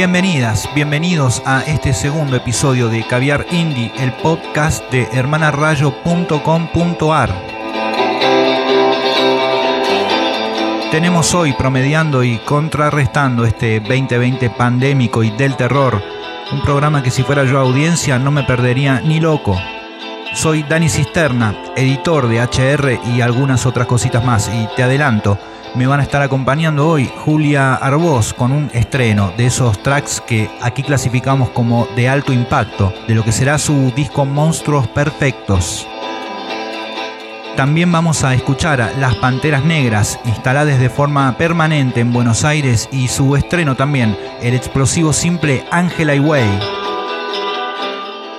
Bienvenidas, bienvenidos a este segundo episodio de Caviar Indie, el podcast de hermanarayo.com.ar. Tenemos hoy promediando y contrarrestando este 2020 pandémico y del terror, un programa que si fuera yo audiencia no me perdería ni loco. Soy Dani Cisterna, editor de HR y algunas otras cositas más, y te adelanto, me van a estar acompañando hoy Julia Arbós con un estreno de esos tracks que aquí clasificamos como de alto impacto, de lo que será su disco Monstruos Perfectos. También vamos a escuchar a Las Panteras Negras, instaladas de forma permanente en Buenos Aires, y su estreno también, el explosivo simple Angela Way.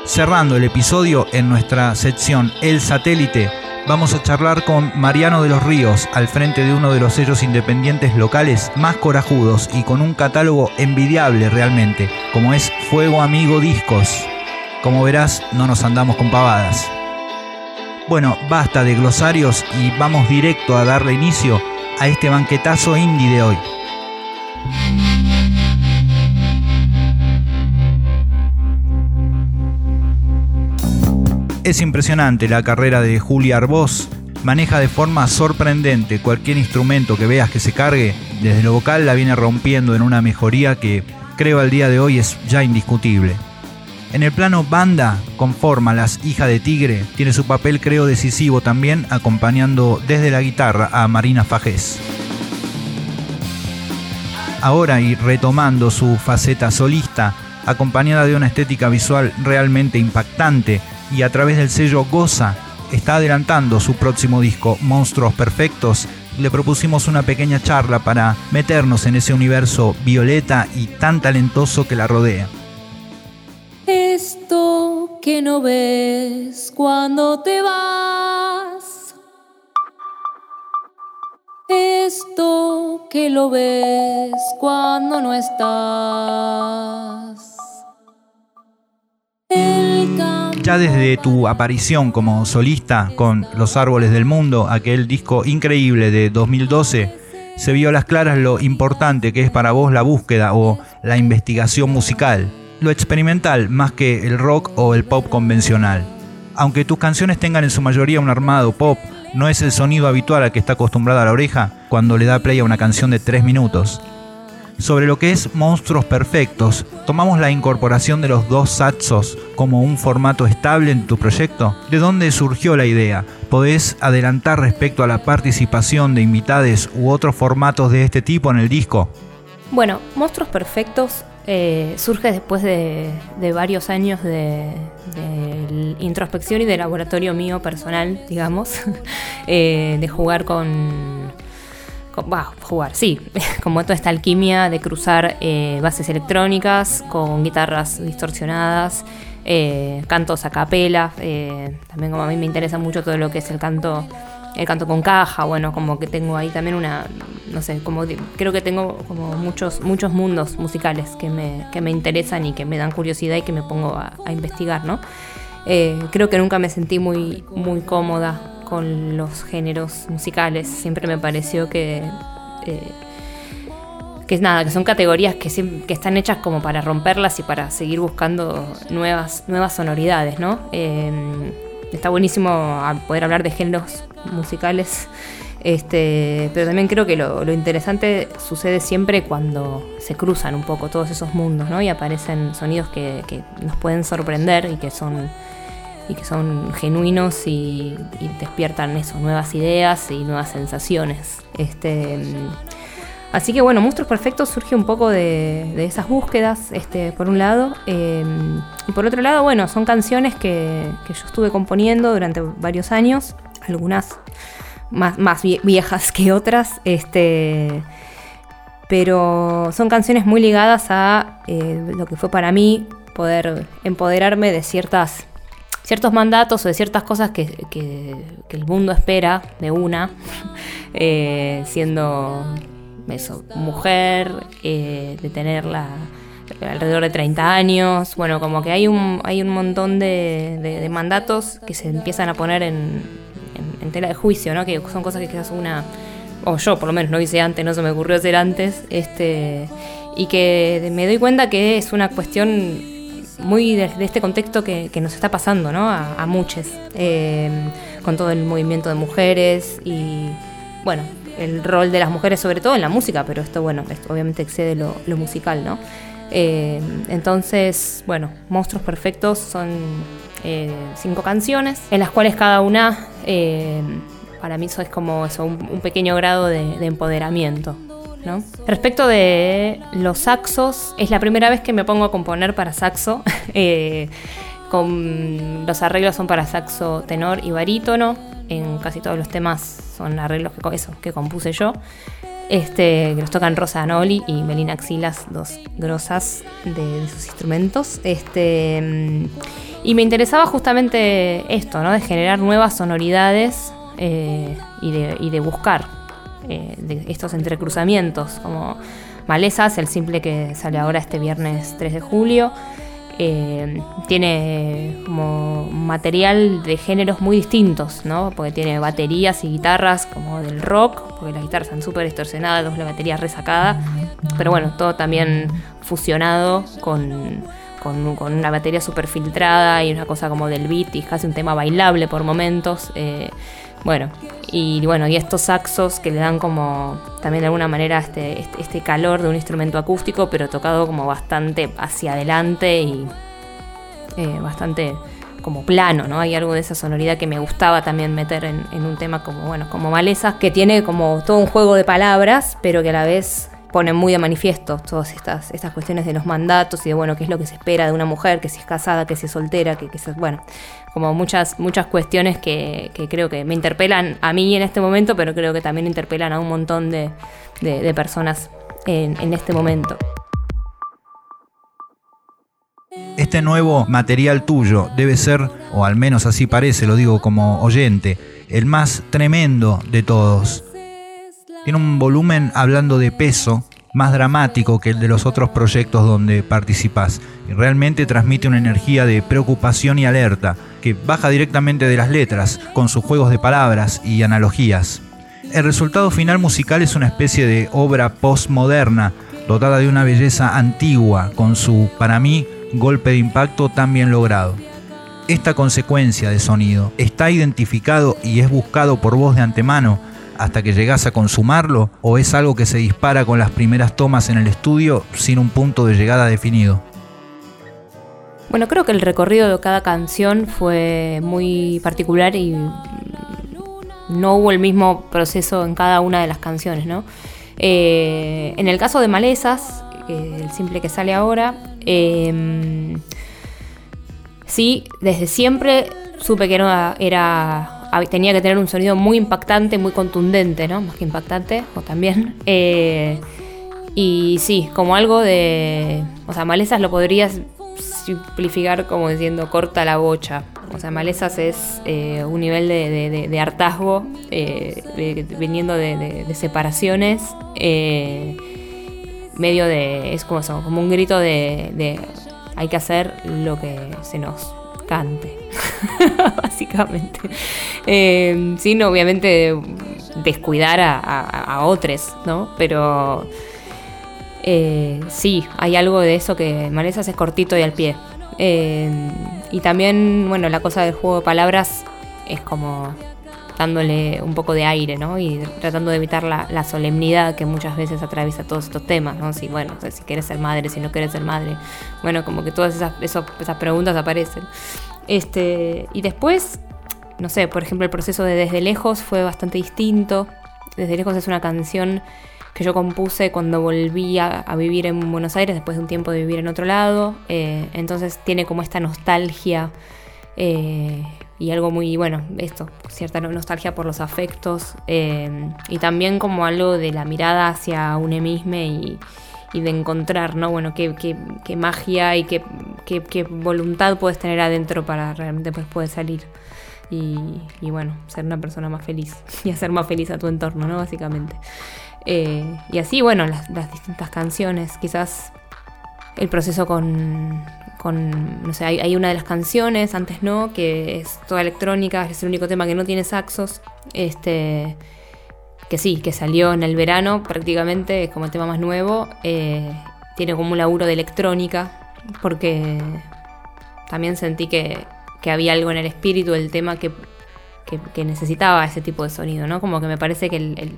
Cerrando el episodio en nuestra sección El Satélite, vamos a charlar con Mariano de los Ríos, al frente de uno de los sellos independientes locales más corajudos y con un catálogo envidiable realmente, como es Fuego Amigo Discos. Como verás, no nos andamos con pavadas. Bueno, basta de glosarios y vamos directo a darle inicio a este banquetazo indie de hoy. Es impresionante la carrera de Julia Arbós. Maneja de forma sorprendente cualquier instrumento que veas que se cargue. Desde lo vocal la viene rompiendo en una mejoría que creo al día de hoy es ya indiscutible. En el plano banda, conforma Las Hijas de Tigre, tiene su papel creo decisivo también acompañando desde la guitarra a Marina Fajés. Ahora y retomando su faceta solista, acompañada de una estética visual realmente impactante, y a través del sello Goza está adelantando su próximo disco Monstruos Perfectos. Le propusimos una pequeña charla para meternos en ese universo violeta y tan talentoso que la rodea. Esto que no ves cuando te vas. Esto que lo ves cuando no estás. Ya desde tu aparición como solista con Los Árboles del Mundo, aquel disco increíble de 2012, se vio a las claras lo importante que es para vos la búsqueda o la investigación musical, lo experimental más que el rock o el pop convencional. Aunque tus canciones tengan en su mayoría un armado pop, no es el sonido habitual al que está acostumbrada la oreja cuando le da play a una canción de 3 minutos sobre lo que es Monstruos Perfectos, ¿tomamos la incorporación de los dos saxos como un formato estable en tu proyecto? ¿De dónde surgió la idea? ¿Podés adelantar respecto a la participación de invitades u otros formatos de este tipo en el disco? Bueno, Monstruos Perfectos eh, surge después de, varios años de, introspección y de laboratorio mío personal, digamos, eh, de jugar con va, jugar, sí, como toda esta alquimia de cruzar eh, bases electrónicas con guitarras distorsionadas, eh, cantos a capela, eh, también como a mí me interesa mucho todo lo que es el canto, el canto con caja, bueno, como que tengo ahí también una, no sé, como creo que tengo como muchos, muchos mundos musicales que me, que me interesan y que me dan curiosidad y que me pongo a, a investigar, ¿no? creo que nunca me sentí muy, muy cómoda con los géneros musicales. Siempre me pareció que, eh, que es nada, que son categorías que, están hechas como para romperlas y para seguir buscando nuevas, nuevas sonoridades, ¿no? Em, está buenísimo poder hablar de géneros musicales. Este, pero también creo que lo, interesante sucede siempre cuando se cruzan un poco todos esos mundos, ¿no? Y aparecen sonidos que nos pueden sorprender y que son y que son genuinos y, despiertan eso, nuevas ideas y nuevas sensaciones. Este, así que bueno, Monstruos Perfectos surge un poco de, esas búsquedas, este, por un lado. Eh, y por otro lado, bueno, son canciones que, yo estuve componiendo durante varios años, algunas más, viejas que otras. Este, pero son canciones muy ligadas a eh, lo que fue para mí poder empoderarme de ciertas ciertos mandatos o de ciertas cosas que, el mundo espera de una, eh, siendo eso, mujer, eh, de tenerla alrededor de 30 años, bueno, como que hay un, hay un montón de, mandatos que se empiezan a poner en, tela de juicio, ¿no? que son cosas que quizás una o yo por lo menos no hice antes, no se me ocurrió hacer antes, este, y que me doy cuenta que es una cuestión muy de, este contexto que, nos está pasando, ¿no? A, a muchos, eh, con todo el movimiento de mujeres y, bueno, el rol de las mujeres sobre todo en la música, pero esto, bueno, esto obviamente excede lo, musical, ¿no? Eh, entonces, bueno, Monstruos Perfectos son eh, cinco canciones, en las cuales cada una, para mí eso es como eso, un, pequeño grado de empoderamiento, Respecto de los saxos, es la primera vez que me pongo a componer para saxo. Eh, con, los arreglos son para saxo tenor y barítono. En casi todos los temas son arreglos que, eso, que compuse yo. Este, que los tocan Rosa Anoli y Melina Axilas, dos grosas de, sus instrumentos. Este, y me interesaba justamente esto, ¿no? De generar nuevas sonoridades eh, y, de, y de buscar eh, de estos entrecruzamientos, como Malezas, el simple que sale ahora este viernes 3 de julio. Eh, tiene como material de géneros muy distintos, ¿no? Porque tiene baterías y guitarras como del rock, porque las guitarras están súper distorsionadas, la batería resacada, pero bueno, todo también fusionado con, con, una batería súper filtrada y una cosa como del beat y casi un tema bailable por momentos. Eh, bueno, y bueno, y estos saxos que le dan como también de alguna manera este, este, este, calor de un instrumento acústico, pero tocado como bastante hacia adelante y eh, bastante como plano, ¿no? Hay algo de esa sonoridad que me gustaba también meter en, en, un tema como, bueno, como Malezas, que tiene como todo un juego de palabras, pero que a la vez ponen muy de manifiesto todas estas, estas cuestiones de los mandatos y de bueno, qué es lo que se espera de una mujer, que si es casada, que si es soltera, que, que bueno, como muchas, muchas cuestiones que, creo que me interpelan a mí en este momento, pero creo que también interpelan a un montón de, personas en, en este momento. Este nuevo material tuyo debe ser, o al menos así parece, lo digo como oyente, el más tremendo de todos tiene un volumen hablando de peso más dramático que el de los otros proyectos donde participas y realmente transmite una energía de preocupación y alerta que baja directamente de las letras con sus juegos de palabras y analogías. El resultado final musical es una especie de obra postmoderna dotada de una belleza antigua con su, para mí, golpe de impacto tan bien logrado. Esta consecuencia de sonido está identificado y es buscado por vos de antemano hasta que llegas a consumarlo o es algo que se dispara con las primeras tomas en el estudio sin un punto de llegada definido? Bueno, creo que el recorrido de cada canción fue muy particular y no hubo el mismo proceso en cada una de las canciones, ¿no? Eh, en el caso de Malezas, el simple que sale ahora, em, sí, desde siempre supe que era tenía que tener un sonido muy impactante, muy contundente, ¿no? Más que impactante, o también. Eh, y sí, como algo de. O sea, malezas lo podrías simplificar como diciendo corta la bocha. O sea, malezas es eh, un nivel de, hartazgo eh, viniendo de, separaciones. medio de. Es como, como un grito de. hay que hacer lo que se nos básicamente. Eh, sin obviamente descuidar a, otros, ¿no? Pero eh, sí, hay algo de eso que Malezas es cortito y al pie. Eh, y también, bueno, la cosa del juego de palabras es como dándole un poco de aire, ¿no? Y tratando de evitar la, solemnidad que muchas veces atraviesa todos estos temas, ¿no? Si, bueno, si quieres ser madre, si no quieres ser madre. Bueno, como que todas esas, esas preguntas aparecen. Este, y después, no sé, por ejemplo, el proceso de Desde Lejos fue bastante distinto. Desde Lejos es una canción que yo compuse cuando volví a, vivir en Buenos Aires después de un tiempo de vivir en otro lado. Eh, entonces tiene como esta nostalgia eh, y algo muy, bueno, esto, cierta nostalgia por los afectos eh, y también como algo de la mirada hacia un mismo y, de encontrar, ¿no? Bueno, qué, magia y qué, voluntad puedes tener adentro para realmente pues, poder salir y, bueno, ser una persona más feliz y hacer más feliz a tu entorno, ¿no? Básicamente. Eh, y así, bueno, las distintas canciones, quizás el proceso con, con, no sé, hay, una de las canciones, antes no, que es toda electrónica, es el único tema que no tiene saxos, este, que sí, que salió en el verano prácticamente, es como el tema más nuevo. Eh, tiene como un laburo de electrónica, porque también sentí que, había algo en el espíritu del tema que, necesitaba ese tipo de sonido, ¿no? Como que me parece que el,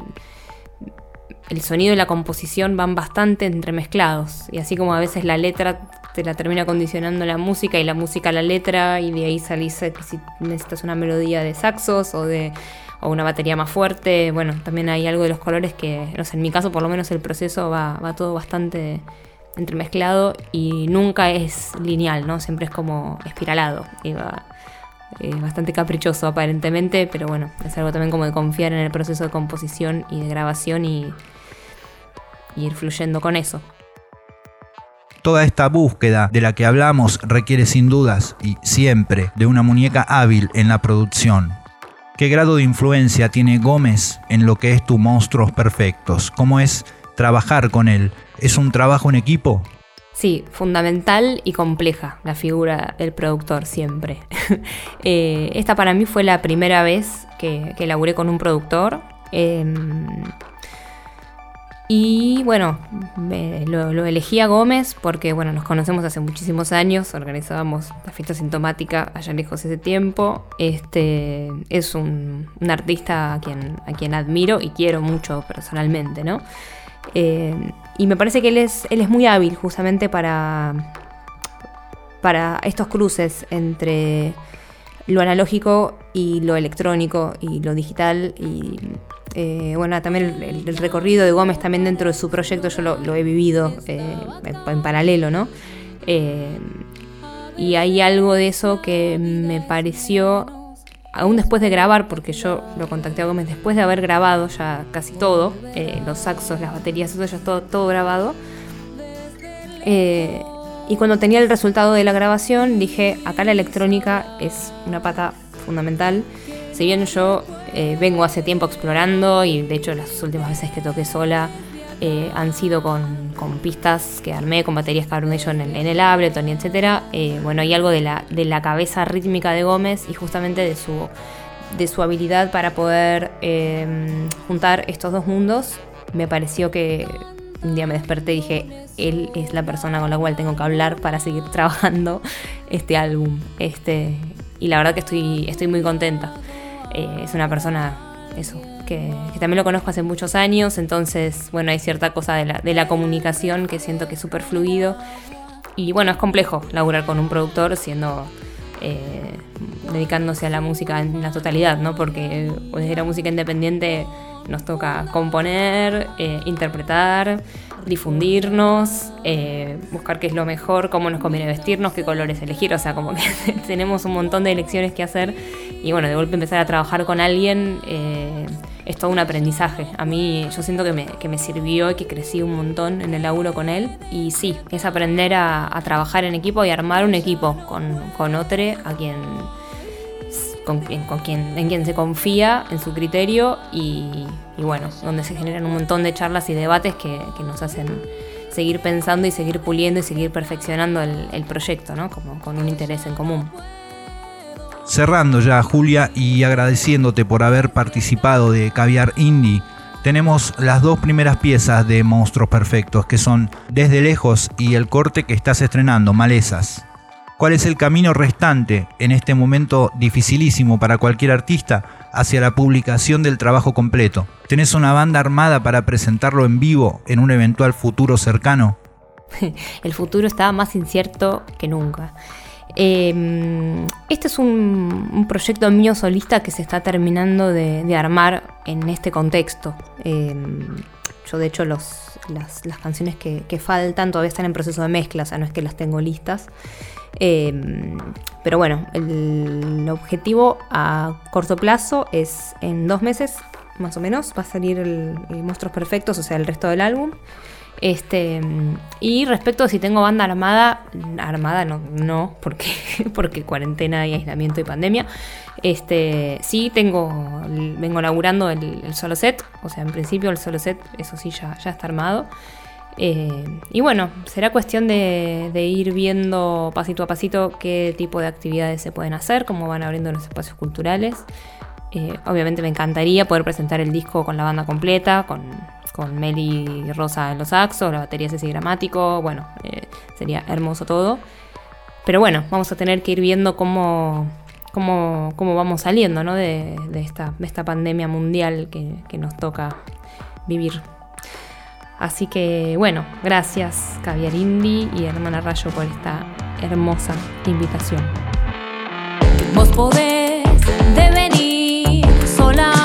el, sonido y la composición van bastante entremezclados. Y así como a veces la letra te la termina condicionando la música y la música la letra, y de ahí salís eh, si necesitas una melodía de saxos o de o una batería más fuerte. Bueno, también hay algo de los colores que, no sé, en mi caso por lo menos el proceso va, va todo bastante entremezclado y nunca es lineal, ¿no? Siempre es como espiralado. Y va, eh, bastante caprichoso aparentemente, pero bueno, es algo también como de confiar en el proceso de composición y de grabación y, y ir fluyendo con eso. Toda esta búsqueda de la que hablamos requiere sin dudas y siempre de una muñeca hábil en la producción. ¿Qué grado de influencia tiene Gómez en lo que es tu Monstruos Perfectos? ¿Cómo es trabajar con él? ¿Es un trabajo en equipo? Sí, fundamental y compleja la figura del productor siempre. Eh, esta para mí fue la primera vez que, que laburé con un productor. Em, y bueno, lo, elegí a Gómez porque bueno, nos conocemos hace muchísimos años, organizábamos la fiesta sintomática allá lejos ese tiempo. Este es un, artista a quien, a quien admiro y quiero mucho personalmente, ¿no? Eh, y me parece que él es, él es muy hábil justamente para, para estos cruces entre lo analógico y lo electrónico y lo digital. Y eh, bueno, también el, recorrido de Gómez también dentro de su proyecto yo lo, he vivido eh, en, paralelo, ¿no? y hay algo de eso que me pareció aún después de grabar, porque yo lo contacté a Gómez después de haber grabado ya casi todo, eh, los saxos, las baterías, eso ya todo, todo grabado. Eh, y cuando tenía el resultado de la grabación, dije, acá la electrónica es una pata fundamental. Si bien yo eh, vengo hace tiempo explorando y de hecho las últimas veces que toqué sola eh, han sido con, pistas que armé, con baterías que armé yo en el, en el Ableton y etcétera. Eh, bueno, hay algo de la, de la cabeza rítmica de Gómez y justamente de su, de su habilidad para poder eh, juntar estos dos mundos. Me pareció que un día me desperté y dije, él es la persona con la cual tengo que hablar para seguir trabajando este álbum. Este, y la verdad que estoy, estoy muy contenta. Es una persona, eso, que, también lo conozco hace muchos años, entonces, bueno, hay cierta cosa de la, de la comunicación que siento que es súper fluido. Y bueno, es complejo laburar con un productor siendo... Eh, dedicándose a la música en la totalidad, ¿no? Porque desde la música independiente nos toca componer, eh, interpretar, difundirnos, eh, buscar qué es lo mejor, cómo nos conviene vestirnos, qué colores elegir, o sea, como que tenemos un montón de elecciones que hacer y bueno, de golpe empezar a trabajar con alguien eh, es todo un aprendizaje. A mí yo siento que me, que me, sirvió y que crecí un montón en el laburo con él y sí, es aprender a, trabajar en equipo y armar un equipo con, con otro a quien con, quien, en quien se confía, en su criterio y, bueno, donde se generan un montón de charlas y debates que, nos hacen seguir pensando y seguir puliendo y seguir perfeccionando el, proyecto, ¿no? Como con un interés en común. Cerrando ya, Julia, y agradeciéndote por haber participado de Caviar Indie, tenemos las dos primeras piezas de Monstruos Perfectos, que son Desde Lejos y el corte que estás estrenando, Malezas cuál es el camino restante en este momento dificilísimo para cualquier artista hacia la publicación del trabajo completo. ¿Tenés una banda armada para presentarlo en vivo en un eventual futuro cercano? El futuro está más incierto que nunca. Em, este es un, proyecto mío solista que se está terminando de, armar en este contexto. Em, yo de hecho las, canciones que, que, faltan todavía están en proceso de mezcla, o sea, no es que las tengo listas. Em, pero bueno, el objetivo a corto plazo es en dos meses, más o menos, va a salir el, Monstruos Perfectos, o sea, el resto del álbum. Este, y respecto a si tengo banda armada, armada no, no porque, porque cuarentena y aislamiento y pandemia. Este, sí tengo, vengo laburando el, solo set, o sea, en principio el solo set, eso sí, ya, ya está armado. Eh, y bueno, será cuestión de, ir viendo pasito a pasito qué tipo de actividades se pueden hacer, cómo van abriendo los espacios culturales. Eh, obviamente me encantaría poder presentar el disco con la banda completa, con, con Meli Rosa en los saxos, la batería Ceci Gramático, bueno, eh, sería hermoso todo. Pero bueno, vamos a tener que ir viendo cómo, cómo, cómo vamos saliendo ¿no? de, de, esta, de esta pandemia mundial que, que nos toca vivir. Así que bueno, gracias Caviar Indy y Hermana Rayo por esta hermosa invitación. Vos podés sola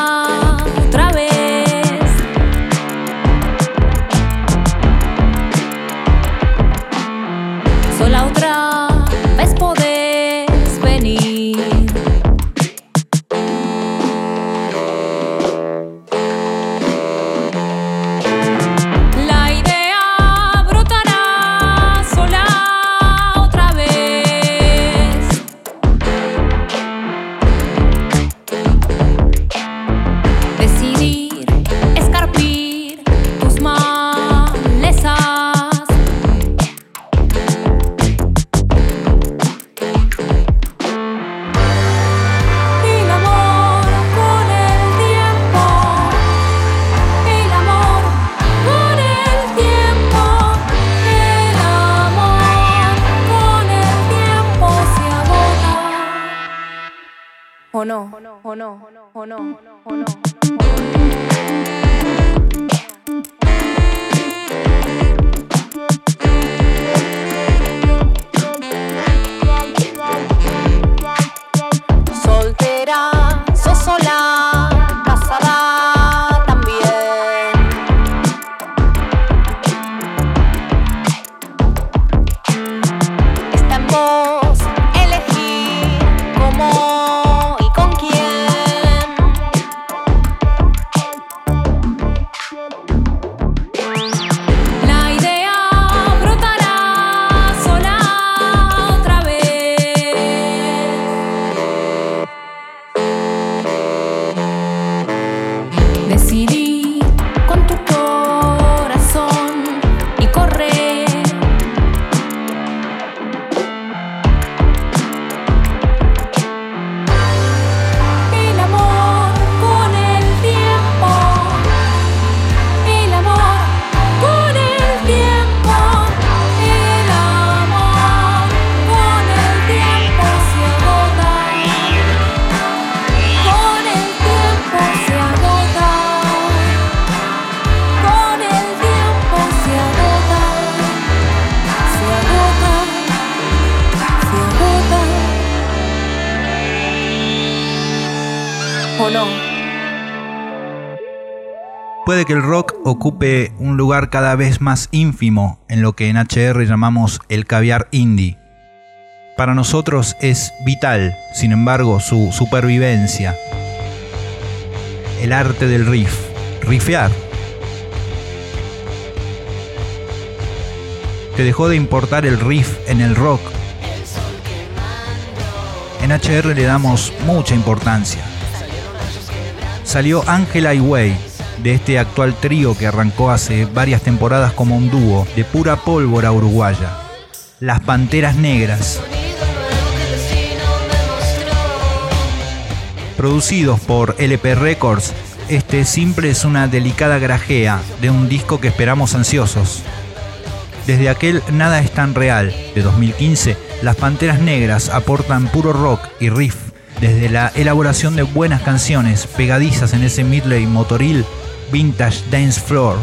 que el rock ocupe un lugar cada vez más ínfimo en lo que en HR llamamos el caviar indie. Para nosotros es vital, sin embargo, su supervivencia. El arte del riff, riffear. Que dejó de importar el riff en el rock. En HR le damos mucha importancia salió Angela y Way, de este actual trío que arrancó hace varias temporadas como un dúo de pura pólvora uruguaya. Las Panteras Negras. Producidos por LP Records, este simple es una delicada grajea de un disco que esperamos ansiosos. Desde aquel Nada es tan real de 2015, las Panteras Negras aportan puro rock y riff desde la elaboración de buenas canciones pegadizas en ese midley motoril vintage dance floor.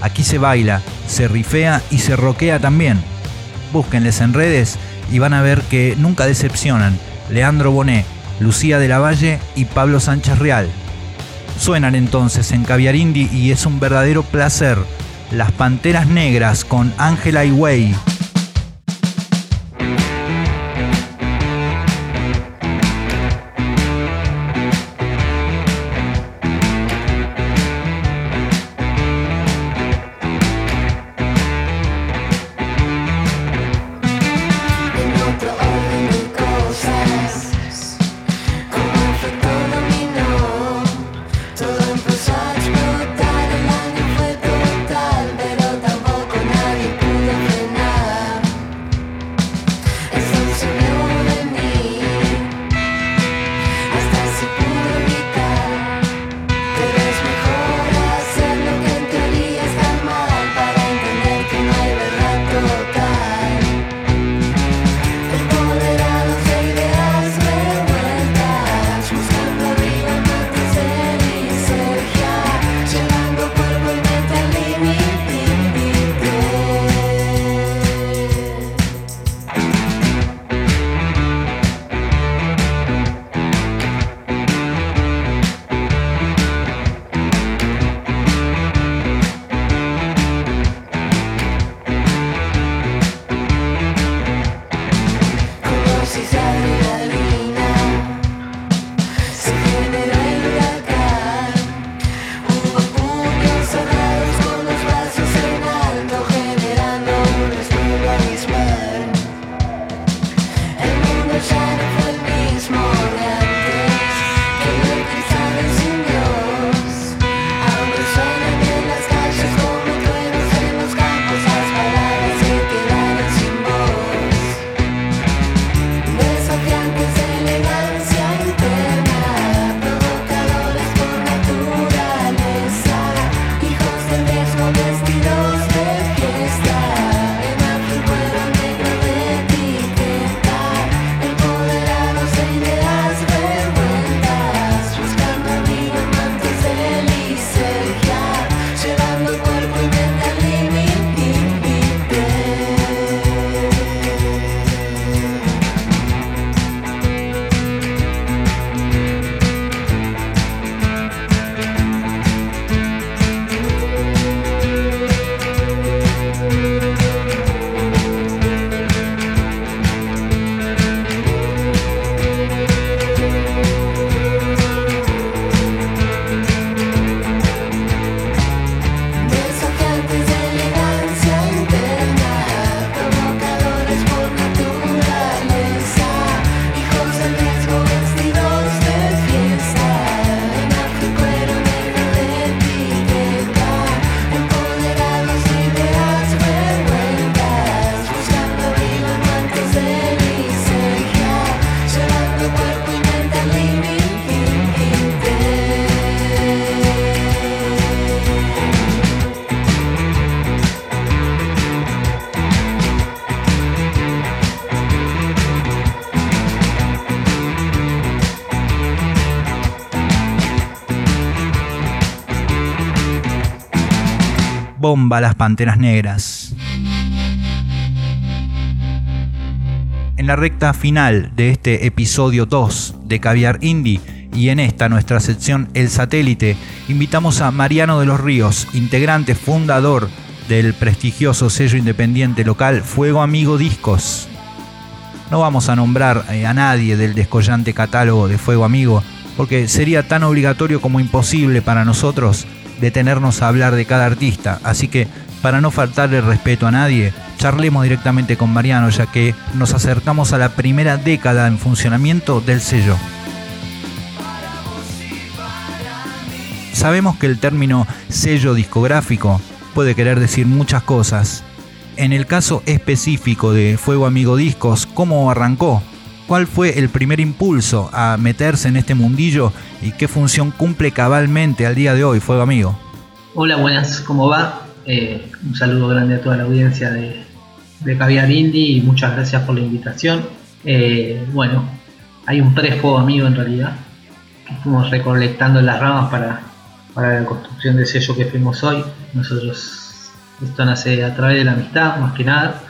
Aquí se baila, se rifea y se roquea también. Búsquenles en redes y van a ver que nunca decepcionan. Leandro Bonet, Lucía de la Valle y Pablo Sánchez Real. Suenan entonces en Caviar Indie y es un verdadero placer. Las Panteras Negras con Ángela y Bomba las Panteras Negras. En la recta final de este episodio 2 de Caviar Indie y en esta nuestra sección El Satélite, invitamos a Mariano de los Ríos, integrante fundador del prestigioso sello independiente local Fuego Amigo Discos. No vamos a nombrar eh, a nadie del descollante catálogo de Fuego Amigo, porque sería tan obligatorio como imposible para nosotros detenernos a hablar de cada artista, así que para no faltarle respeto a nadie, charlemos directamente con Mariano ya que nos acercamos a la primera década en funcionamiento del sello. Sabemos que el término sello discográfico puede querer decir muchas cosas. En el caso específico de Fuego Amigo Discos, ¿cómo arrancó? ¿Cuál fue el primer impulso a meterse en este mundillo y qué función cumple cabalmente al día de hoy Fuego Amigo? Hola, buenas, ¿cómo va? Eh, un saludo grande a toda la audiencia de, de Caviar Indie y muchas gracias por la invitación. Eh, bueno, hay un pre-fuego amigo en realidad, que fuimos recolectando las ramas para, para la construcción del sello que fuimos hoy. Nosotros, esto nace a través de la amistad, más que nada.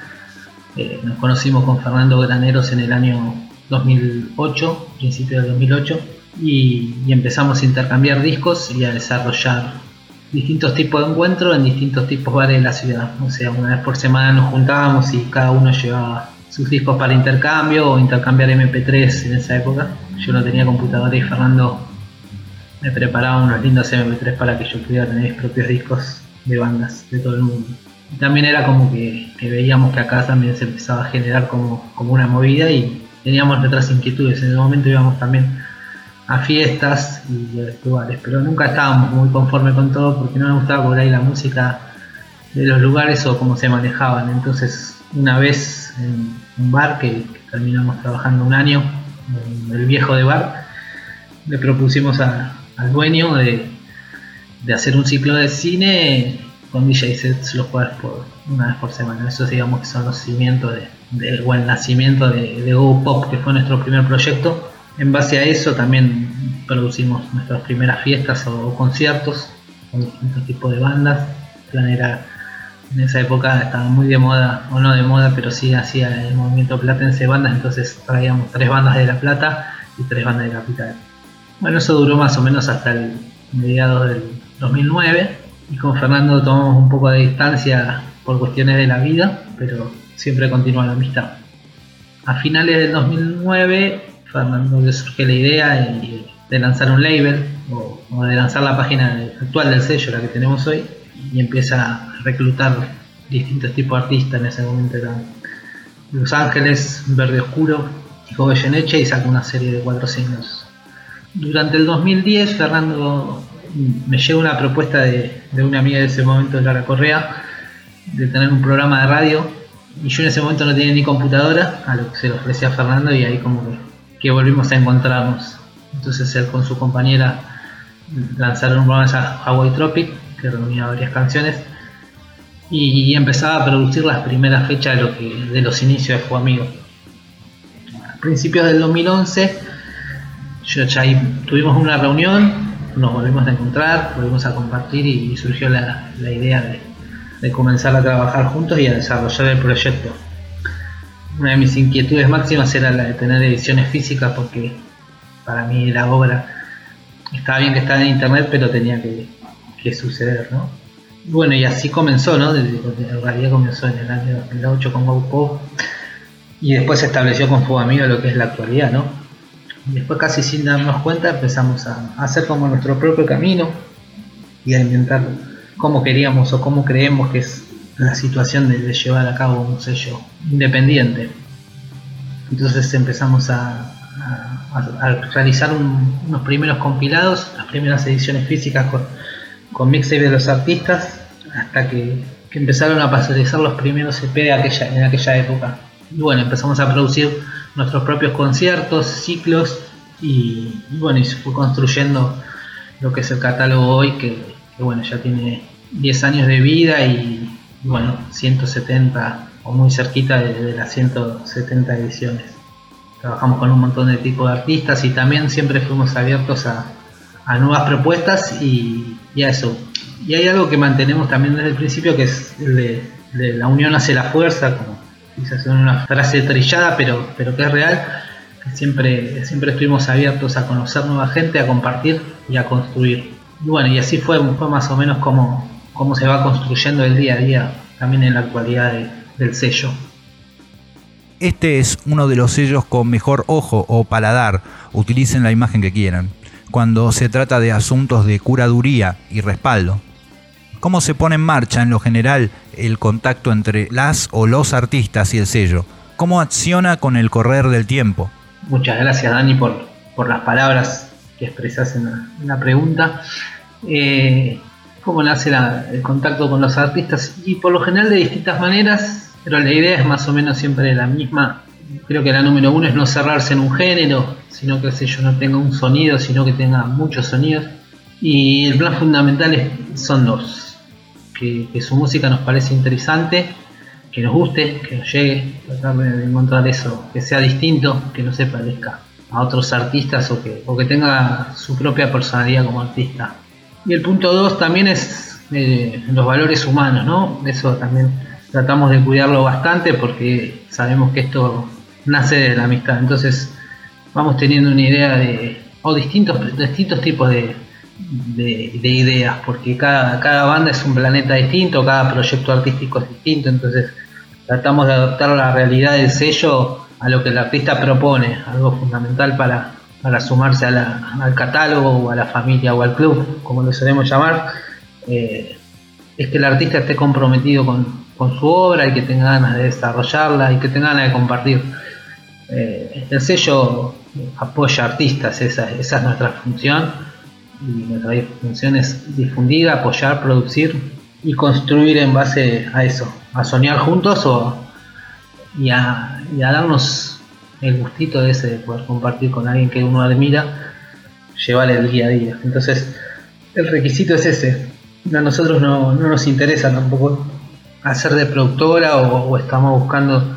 Eh, nos conocimos con Fernando Graneros en el año 2008, principio del 2008, y, empezamos a intercambiar discos y a desarrollar distintos tipos de encuentros en distintos tipos de bares de la ciudad. O sea, una vez por semana nos juntábamos y cada uno llevaba sus discos para intercambio o intercambiar MP3 en esa época. Yo no tenía computadora y Fernando me preparaba unos lindos MP3 para que yo pudiera tener mis propios discos de bandas de todo el mundo. También era como que, que veíamos que acá también se empezaba a generar como, como una movida y teníamos nuestras inquietudes. En ese momento íbamos también a fiestas y a lugares, pero nunca estábamos muy conformes con todo porque no nos gustaba por ahí la música de los lugares o cómo se manejaban. Entonces, una vez en un bar que, terminamos trabajando un año, en el viejo de bar, le propusimos al dueño de, de hacer un ciclo de cine con DJ sets los jueves por una vez por semana. Esos digamos que son los cimientos de, del buen nacimiento de, de Go Pop, que fue nuestro primer proyecto. En base a eso también producimos nuestras primeras fiestas o, conciertos con distintos tipos de bandas. El plan era, en esa época estaba muy de moda, o no de moda, pero sí hacía el movimiento platense bandas, entonces traíamos tres bandas de La Plata y tres bandas de Capital. Bueno, eso duró más o menos hasta el mediados del 2009 y con Fernando tomamos un poco de distancia por cuestiones de la vida, pero siempre continúa la amistad. A finales del 2009, Fernando le surge la idea de, lanzar un label o, de lanzar la página actual del sello, la que tenemos hoy, y empieza a reclutar distintos tipos de artistas. En ese momento eran Los Ángeles, Verde Oscuro y Goyeneche y sacó una serie de cuatro singles. Durante el 2010, Fernando me llega una propuesta de, de una amiga de ese momento, Lara Correa, de tener un programa de radio. Y yo en ese momento no tenía ni computadora, a lo que se le ofrecía a Fernando, y ahí como que, volvimos a encontrarnos. Entonces él con su compañera lanzaron un programa Hawaii Tropic, que reunía varias canciones, y, empezaba a producir las primeras fechas de, lo de los inicios de Fuego Amigo. A principios del 2011 yo ya tuvimos una reunión, nos volvimos a encontrar, volvimos a compartir y, surgió la, la idea de, de, comenzar a trabajar juntos y a desarrollar el proyecto. Una de mis inquietudes máximas era la de tener ediciones físicas porque para mí la obra estaba bien que estaba en internet pero tenía que, que suceder, ¿no? Bueno, y así comenzó, ¿no? Desde, en realidad comenzó en el año 2008 con GoPo y después se estableció con Fuego Amigo lo que es la actualidad, ¿no? Después casi sin darnos cuenta empezamos a, hacer como nuestro propio camino y a inventar cómo queríamos o cómo creemos que es la situación de, de llevar a cabo un sello independiente. Entonces empezamos a, realizar un, unos primeros compilados, las primeras ediciones físicas con, con mixtape de los artistas, hasta que, que, empezaron a pasarizar los primeros EP de aquella, en aquella época. Y bueno, empezamos a producir nuestros propios conciertos, ciclos y, y, bueno, y se fue construyendo lo que es el catálogo hoy que, que bueno, ya tiene 10 años de vida y, bueno, 170 o muy cerquita de, las 170 ediciones. Trabajamos con un montón de tipos de artistas y también siempre fuimos abiertos a, a nuevas propuestas y, y a eso. Y hay algo que mantenemos también desde el principio que es el de, la unión hace la fuerza, como quizás una frase trillada, pero, pero que es real, siempre, siempre estuvimos abiertos a conocer nueva gente, a compartir y a construir. Y bueno, y así fue, fue más o menos como, como se va construyendo el día a día también en la actualidad de- del sello. Este es uno de los sellos con mejor ojo o paladar, utilicen la imagen que quieran, cuando se trata de asuntos de curaduría y respaldo. ¿Cómo se pone en marcha en lo general el contacto entre las o los artistas y el sello? ¿Cómo acciona con el correr del tiempo? Muchas gracias Dani por, por las palabras que expresas en la, pregunta. Eh, ¿Cómo nace el contacto con los artistas? Y por lo general de distintas maneras, pero la idea es más o menos siempre la misma. Creo que la número uno es no cerrarse en un género, sino que el sello no tenga un sonido, sino que tenga muchos sonidos. Y el plan fundamental son dos. Que, que su música nos parece interesante, que nos guste, que nos llegue, tratar de encontrar eso, que sea distinto, que no se parezca a otros artistas o que, o que tenga su propia personalidad como artista. Y el punto dos también es eh, los valores humanos, ¿no? Eso también tratamos de cuidarlo bastante porque sabemos que esto nace de la amistad. Entonces vamos teniendo una idea de, o distintos, distintos tipos de, de, de ideas, porque cada, cada banda es un planeta distinto, cada proyecto artístico es distinto, entonces tratamos de adaptar la realidad del sello a lo que el artista propone, algo fundamental para, para sumarse a al catálogo o a la familia o al club, como lo solemos llamar, eh, es que el artista esté comprometido con, con su obra y que tenga ganas de desarrollarla y que tenga ganas de compartir. Eh, el sello apoya artistas, esa, esa es nuestra función y nuestra función es difundir, apoyar, producir y construir en base a eso, a soñar juntos o, y, a, y a darnos el gustito de ese de poder compartir con alguien que uno admira, llevarle el día a día. Entonces, el requisito es ese. A nosotros no, no nos interesa tampoco hacer de productora o, estamos buscando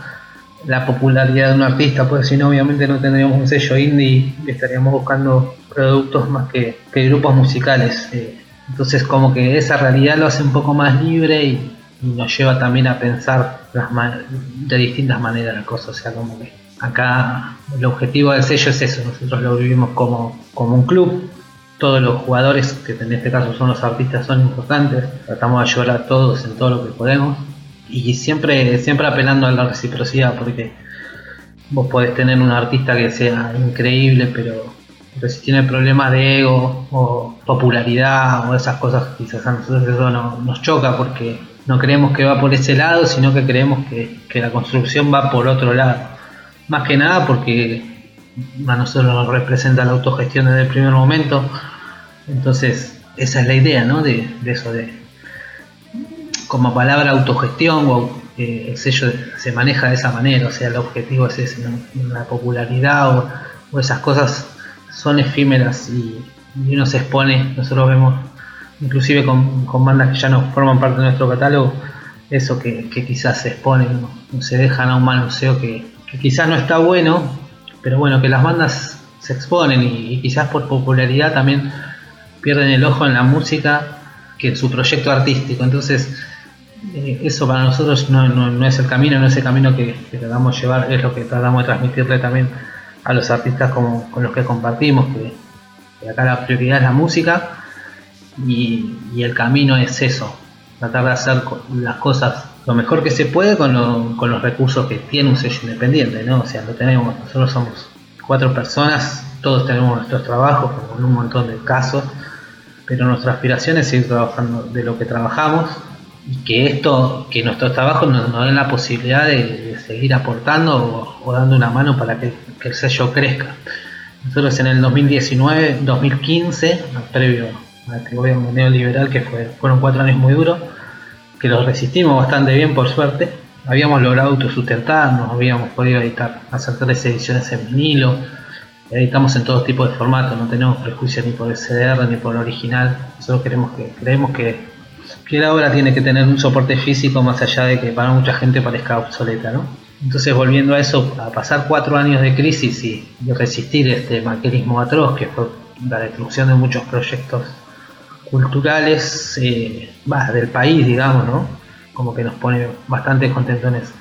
la popularidad de un artista, pues si no obviamente no tendríamos un sello indie y estaríamos buscando productos más que, que grupos musicales. eh. Entonces como que esa realidad lo hace un poco más libre y nos lleva también a pensar de distintas maneras las cosas. O sea, como que acá el objetivo del sello es eso, nosotros lo vivimos como, como un club. Todos los jugadores, que en este caso son los artistas, son importantes. Tratamos de ayudar a todos en todo lo que podemos y siempre siempre apelando a la reciprocidad porque vos podés tener un artista que sea increíble pero, pero si tiene problemas de ego o popularidad o esas cosas quizás a nosotros eso no- nos choca porque no creemos que va por ese lado sino que creemos que, que la construcción va por otro lado. Más que nada porque a nosotros nos representa la autogestión desde el primer momento. Entonces esa es la idea ¿no? de, de eso de como palabra autogestión o eh, el sello se maneja de esa manera, o sea, el objetivo es ese, la popularidad o, o esas cosas son efímeras y, y uno se expone, nosotros vemos inclusive con, bandas que ya no forman parte de nuestro catálogo, eso que, quizás se exponen, ¿no? se dejan a un manoseo que, que quizás no está bueno, pero bueno, que las bandas se exponen y, quizás por popularidad también pierden el ojo en la música que en su proyecto artístico. Entonces, eh, eso para nosotros no, no- no es el camino, no es el camino que, que tratamos de llevar, es lo que tratamos de transmitirle también a los artistas con los que compartimos, que, que acá la prioridad es la música y, y el camino es eso, tratar de hacer las cosas lo mejor que se puede con, lo- con los recursos que tiene un sello independiente, ¿no? O sea, lo tenemos, nosotros somos cuatro personas, todos tenemos nuestros trabajos, como en un montón de casos, pero nuestra aspiración es seguir trabajando de lo que trabajamos y que esto, que nuestros trabajos nos, den la posibilidad de, seguir aportando o, dando una mano para que, el sello crezca. Nosotros en el 2019, 2015, previo este gobierno neoliberal que fue, fueron cuatro años muy duros, que los resistimos bastante bien por suerte, habíamos logrado autosustentarnos, habíamos podido editar, hacer tres ediciones en vinilo, editamos en todo tipo de formatos, no tenemos prejuicios ni por el CDR ni por el original, nosotros queremos que, creemos que, que la obra tiene que tener un soporte físico más allá de que para mucha gente parezca obsoleta, ¿no? Entonces volviendo a eso, a pasar cuatro años de crisis y, resistir este maquerismo atroz que fue la destrucción de muchos proyectos culturales eh, del país, digamos, ¿no? Como que nos pone bastante contentones.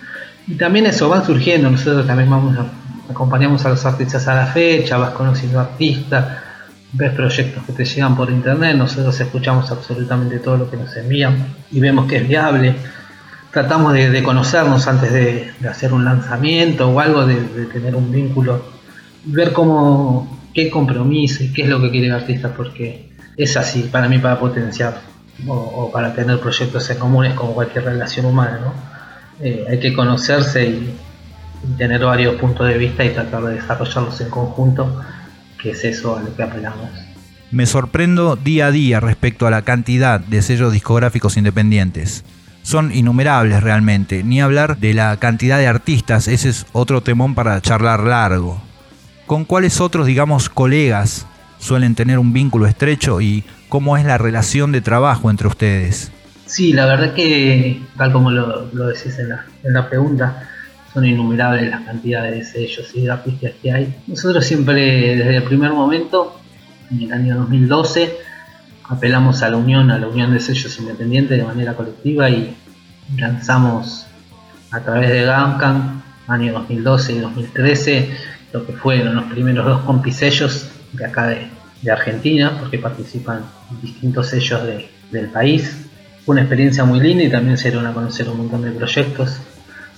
Y también eso, van surgiendo, nosotros también vamos acompañamos a los artistas a la fecha, vas conociendo artistas, ves proyectos que te llegan por internet, nosotros escuchamos absolutamente todo lo que nos envían y vemos que es viable. Tratamos de, conocernos antes de, hacer un lanzamiento o algo, de, de tener un vínculo, ver cómo, qué compromiso y qué es lo que quiere el artista, porque es así para mí para potenciar o, para tener proyectos en comunes como cualquier relación humana, ¿no? Eh, hay que conocerse y, y tener varios puntos de vista y tratar de desarrollarlos en conjunto, que es eso a lo que apelamos. Me sorprendo día a día respecto a la cantidad de sellos discográficos independientes. Son innumerables realmente, ni hablar de la cantidad de artistas, ese es otro temón para charlar largo. ¿Con cuáles otros, digamos, colegas suelen tener un vínculo estrecho y cómo es la relación de trabajo entre ustedes? Sí, la verdad que, tal como lo, lo decís en la, en la pregunta, son innumerables las cantidades de sellos y de artistas que hay. Nosotros siempre, desde el primer momento, en el año 2012, apelamos a la unión, a la unión de sellos independientes de manera colectiva y lanzamos a través de GAMCAM, año 2012 y 2013, lo que fueron los primeros dos compisellos de acá de, Argentina, porque participan distintos sellos de- del país. Fue una experiencia muy linda y también se dieron a conocer un montón de proyectos,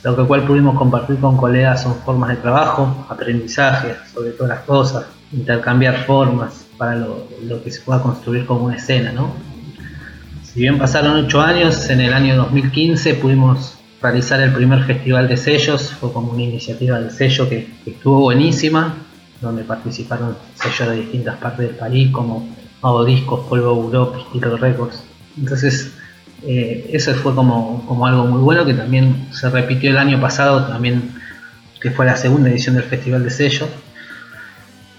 lo que cual pudimos compartir con colegas son formas de trabajo, aprendizaje sobre todas las cosas, intercambiar formas para lo, lo que se pueda construir como una escena, ¿no? Si bien pasaron ocho años, en el año 2015 pudimos realizar el primer festival de sellos, fue como una iniciativa del sello que, que estuvo buenísima, donde participaron sellos de distintas partes del país, como Mago Discos, Polvo Buró, Pistilo Records. Entonces, eh, eso fue como, como algo muy bueno que también se repitió el año pasado, también que fue la segunda edición del Festival de Sellos,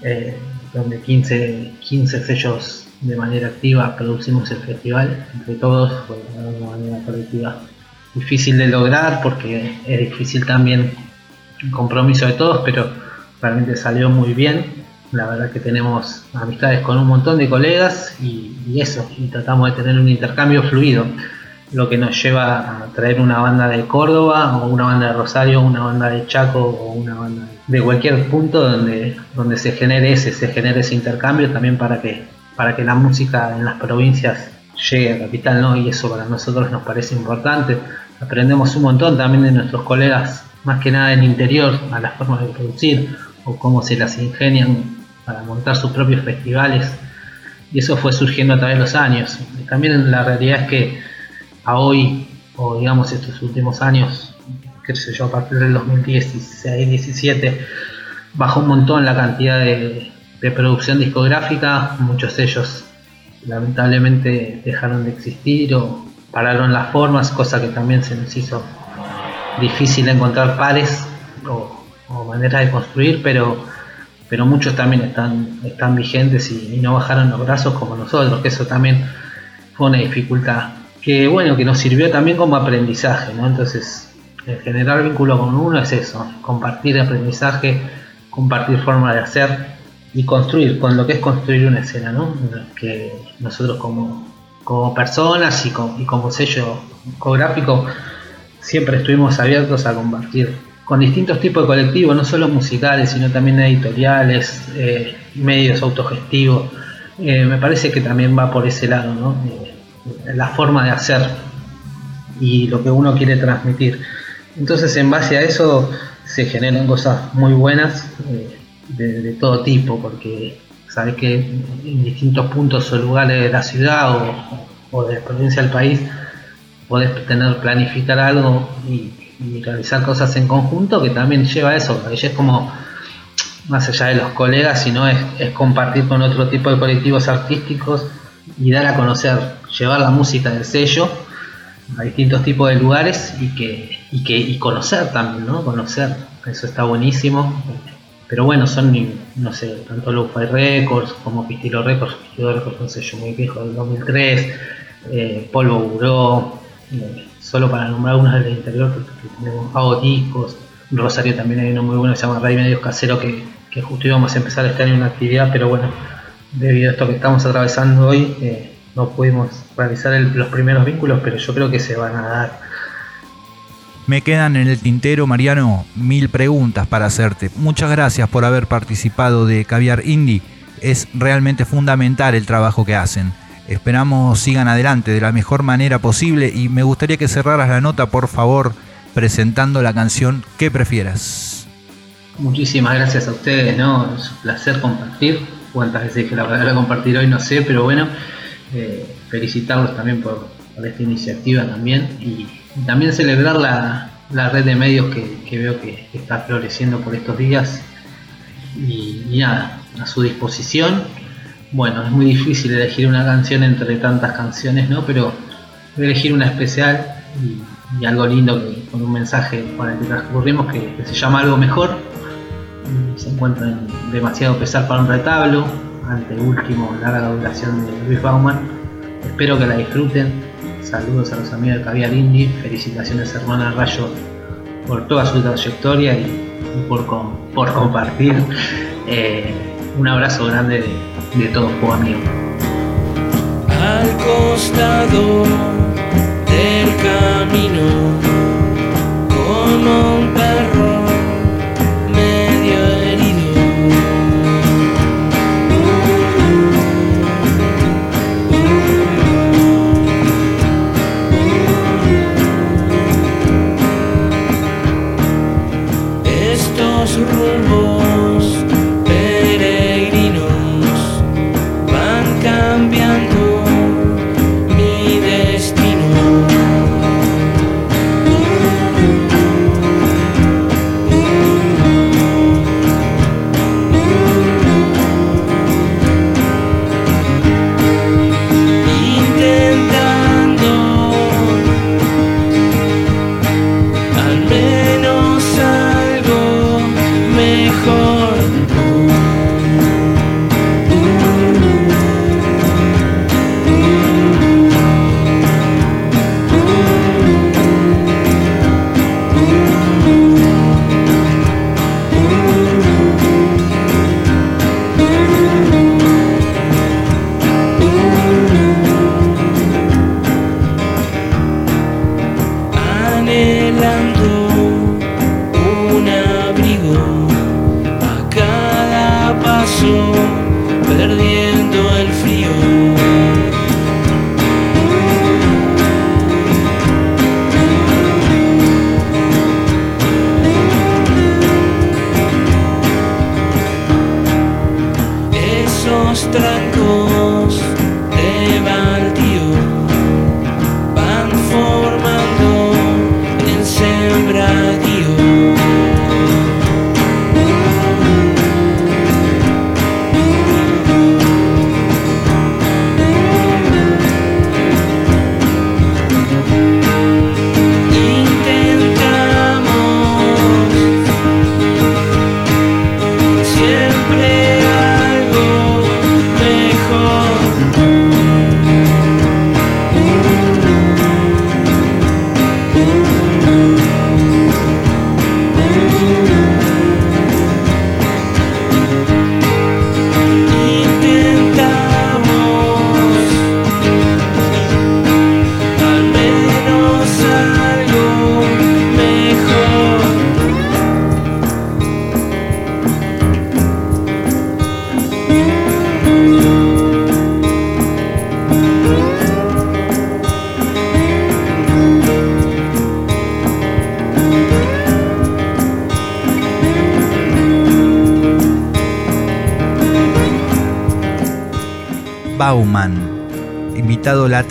eh, donde 15, 15 sellos de manera activa producimos el festival, entre todos, fue de una manera colectiva difícil de lograr porque es difícil también el compromiso de todos, pero realmente salió muy bien. La verdad que tenemos amistades con un montón de colegas y, eso, y tratamos de tener un intercambio fluido, lo que nos lleva a traer una banda de Córdoba o una banda de Rosario, una banda de Chaco o una banda de cualquier punto donde, donde se genere ese, se genere ese intercambio también para que, para que la música en las provincias llegue a capital, ¿no? Y eso para nosotros nos parece importante. Aprendemos un montón también de nuestros colegas, más que nada en interior, a las formas de producir o cómo se las ingenian para montar sus propios festivales. Y eso fue surgiendo a través de los años. También la realidad es que a hoy, o digamos estos últimos años, qué sé yo, a partir del 2016-17, bajó un montón la cantidad de, de producción discográfica, muchos de ellos lamentablemente dejaron de existir o pararon las formas, cosa que también se nos hizo difícil encontrar pares o, o maneras de construir, pero, pero muchos también están, están vigentes y, no bajaron los brazos como nosotros, que eso también fue una dificultad que bueno, que nos sirvió también como aprendizaje, ¿no? Entonces, el generar vínculo con uno es eso, compartir aprendizaje, compartir forma de hacer y construir, con lo que es construir una escena, ¿no? Que nosotros como, como personas y, y como sello discográfico siempre estuvimos abiertos a compartir con distintos tipos de colectivos, no solo musicales, sino también editoriales, eh, medios autogestivos. Eh, me parece que también va por ese lado, ¿no? Eh, la forma de hacer y lo que uno quiere transmitir. Entonces, en base a eso se generan cosas muy buenas de, de, todo tipo, porque sabes que en distintos puntos o lugares de la ciudad o, o de la provincia del país podés tener planificar algo y, y, realizar cosas en conjunto que también lleva a eso. Ella es como más allá de los colegas, sino es, compartir con otro tipo de colectivos artísticos y dar a conocer, llevar la música del sello a distintos tipos de lugares y que, y que conocer también, ¿no? Conocer, eso está buenísimo. Pero bueno, son, no sé, tanto Lo-Fi Records como Pistilo Records, Pistilo Records un sello muy viejo del 2003, eh, Polvo Buró, eh, solo para nombrar unos del interior, porque tenemos Hago Discos, Rosario también hay uno muy bueno que se llama Rey Medios Casero que, que justo íbamos a empezar este año una actividad, pero bueno, debido a esto que estamos atravesando hoy, eh, no pudimos realizar los primeros vínculos, pero yo creo que se van a dar. Me quedan en el tintero, Mariano, mil preguntas para hacerte. Muchas gracias por haber participado de Caviar Indie. Es realmente fundamental el trabajo que hacen. Esperamos sigan adelante de la mejor manera posible y me gustaría que cerraras la nota, por favor, presentando la canción que prefieras. Muchísimas gracias a ustedes, ¿no? Es un placer compartir. Cuántas veces dije la palabra compartir hoy, no sé, pero bueno, eh, felicitarlos también por, esta iniciativa también y, también celebrar la, la red de medios que, que veo que, está floreciendo por estos días. Y nada, a su disposición. Bueno, es muy difícil elegir una canción entre tantas canciones, ¿no? Pero voy a elegir una especial y, algo lindo con un mensaje con el que transcurrimos que, se llama Algo Mejor se encuentra en demasiado pesar para un retablo, ante último larga duración de Luis Bauman. Espero que la disfruten. Saludos a los amigos de Caviar Indie, felicitaciones hermana Rayo por toda su trayectoria y, por compartir. Eh, un abrazo grande de, de todos, como amigos. al costado del camino, como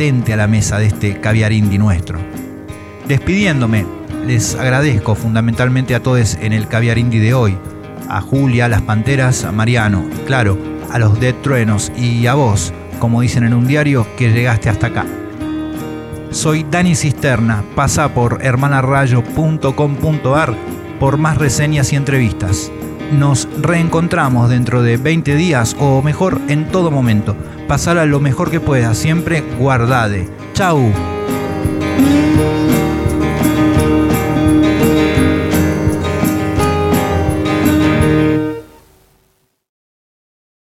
latente a la mesa de este caviar indie nuestro. Despidiéndome, les agradezco fundamentalmente a todos en el caviar indie de hoy, a Julia, a las Panteras, a Mariano, claro, a los Dead Truenos y a vos, como dicen en un diario, que llegaste hasta acá. Soy Dani Cisterna, pasa por hermanarayo.com.ar por más reseñas y entrevistas. Nos reencontramos dentro de 20 días o mejor en todo momento. Pasar a lo mejor que pueda, siempre guardade. Chau.